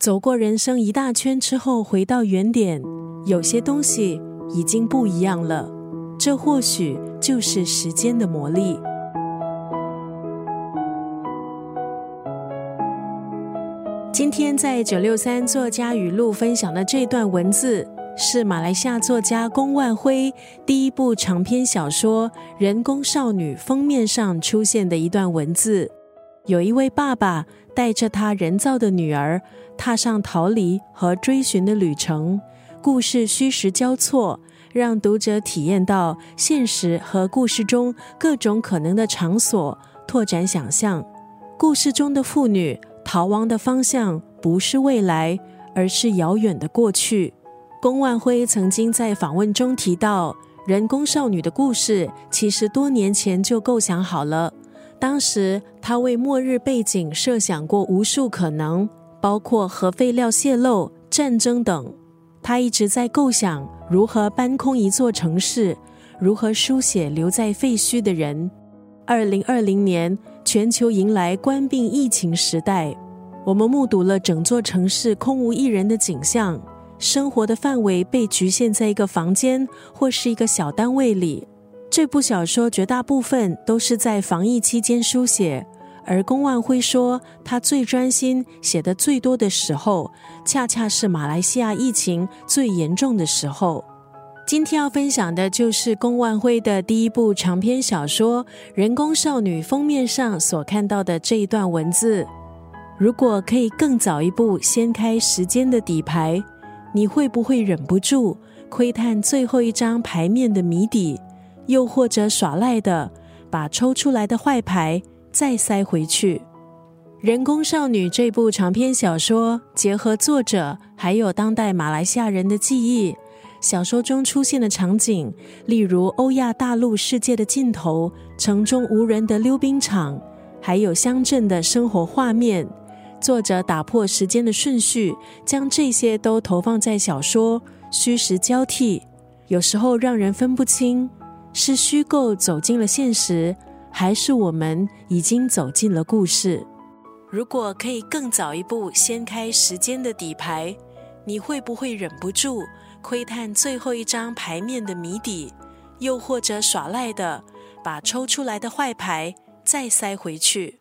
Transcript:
走过人生一大圈之后，回到原点，有些东西已经不一样了。这或许就是时间的魔力。今天在九六三作家语录分享的这段文字，是马来西亚作家龚万辉第一部长篇小说《人工少女》封面上出现的一段文字。有一位爸爸带着他人造的女儿，踏上逃离和追寻的旅程，故事虚实交错。让读者体验到现实和故事中各种可能的场所，拓展想象。故事中的妇女逃亡的方向不是未来，而是遥远的过去。龚万辉曾经在访问中提到，人工少女的故事其实多年前就构想好了。当时他为末日背景设想过无数可能，包括核废料泄漏、战争等。他一直在构想如何搬空一座城市，如何书写留在废墟的人。二零二零年，全球迎来冠病疫情时代，我们目睹了整座城市空无一人的景象，生活的范围被局限在一个房间或是一个小单位里。这部小说绝大部分都是在防疫期间书写。而龚万辉说，他最专心、写的最多的时候，恰恰是马来西亚疫情最严重的时候。今天要分享的就是龚万辉的第一部长篇小说《人工少女》封面上所看到的这一段文字。如果可以更早一步掀开时间的底牌，你会不会忍不住窥探最后一张牌面的谜底？又或者耍赖的把抽出来的坏牌？再塞回去，《人工少女》这部长篇小说结合作者还有当代马来西亚人的记忆，小说中出现的场景，例如欧亚大陆世界的尽头、城中无人的溜冰场，还有乡镇的生活画面。作者打破时间的顺序，将这些都投放在小说，虚实交替，有时候让人分不清是虚构走进了现实。还是我们已经走进了故事。如果可以更早一步掀开时间的底牌，你会不会忍不住窥探最后一张牌面的谜底？又或者耍赖的把抽出来的坏牌再塞回去？